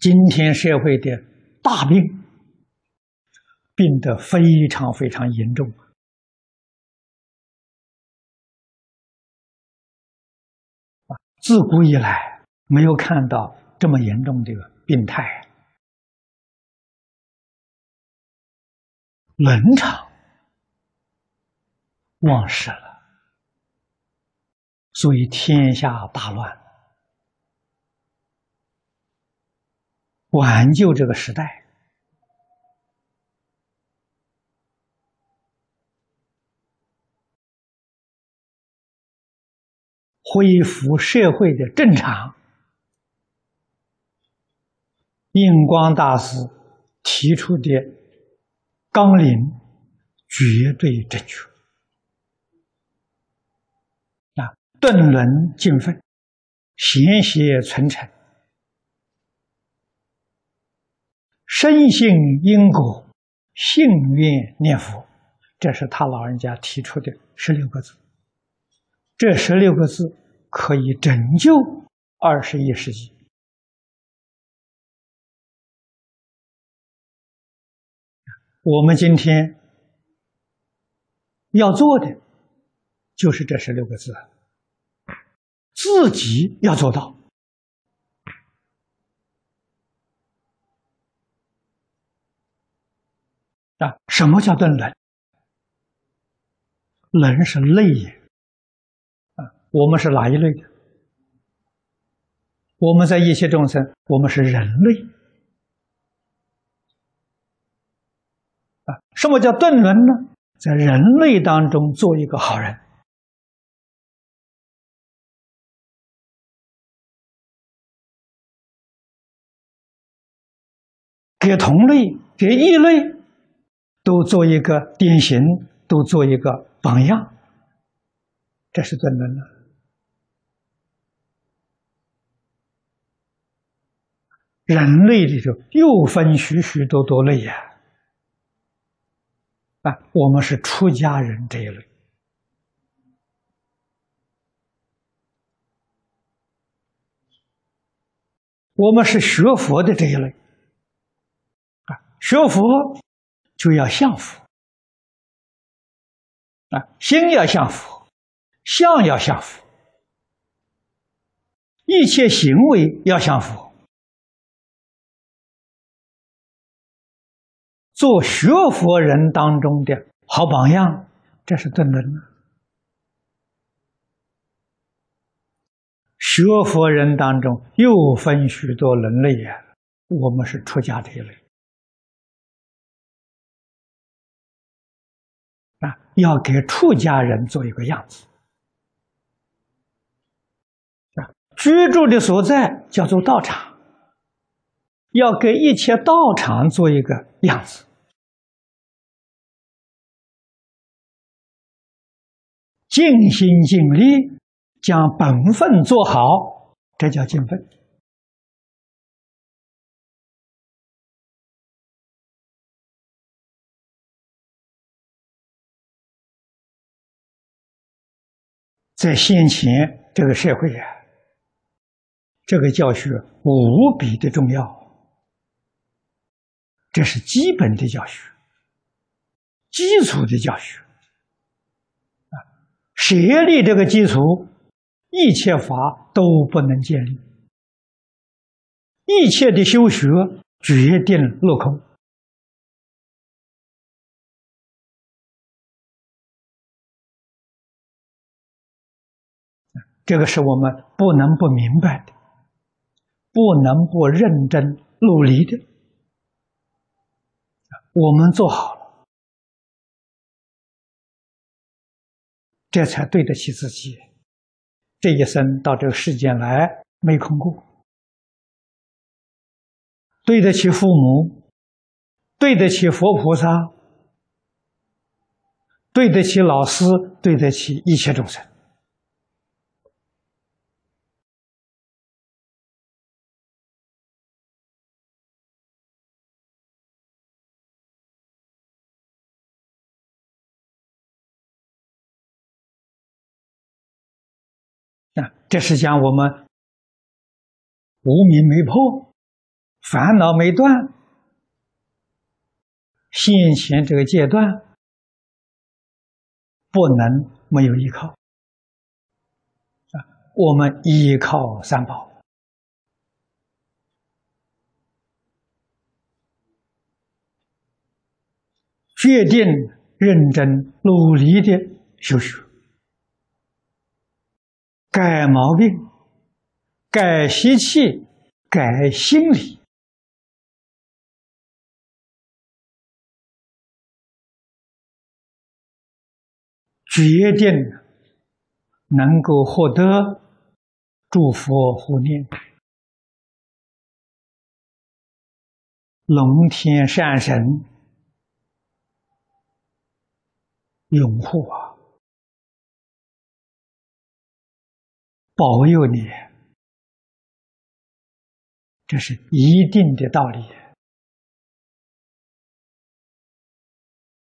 今天社会的大病，病得非常非常严重！自古以来没有看到这么严重的病态，伦常忘失了，所以天下大乱。挽救这个时代，恢复社会的正常。印光大师提出的纲领绝对正确啊！顿伦尽分，贤邪存诚。深信因果，信愿念佛，这是他老人家提出的十六个字。这十六个字可以拯救二十一世纪。我们今天要做的就是这十六个字，自己要做到。啊，什么叫顿冷？冷是类也。啊，我们是哪一类的？我们在一切众生，我们是人类。啊，什么叫顿伦呢？在人类当中做一个好人，给同类，给异类。都做一个典型，都做一个榜样，这是真的呢？人类里头又分许许多多类呀，啊，我们是出家人这一类，我们是学佛的这一类，啊，学佛。就要像佛啊，心要像佛，相要像佛，一切行为要像佛，做学佛人当中的好榜样，这是顿伦呢。学佛人当中又分许多人类呀，我们是出家这一类。啊，要给出家人做一个样子啊！居住的所在叫做道场，要给一切道场做一个样子，尽心尽力将本分做好，这叫尽分。在先前这个社会啊，这个教学无比的重要，这是基本的教学，基础的教学啊，设立这个基础，一切法都不能建立，一切的修学决定落空。这个是我们不能不明白的，不能不认真努力的。我们做好了，这才对得起自己。这一生到这个世间来没空过，对得起父母，对得起佛菩萨，对得起老师，对得起一切众生。啊，这是讲我们无名没破，烦恼没断，现前这个阶段不能没有依靠啊！我们依靠三宝，决定认真努力的修学，改毛病，改习气，改心理。决定能够获得诸佛护念、龙天善神拥护啊，保佑你，这是一定的道理。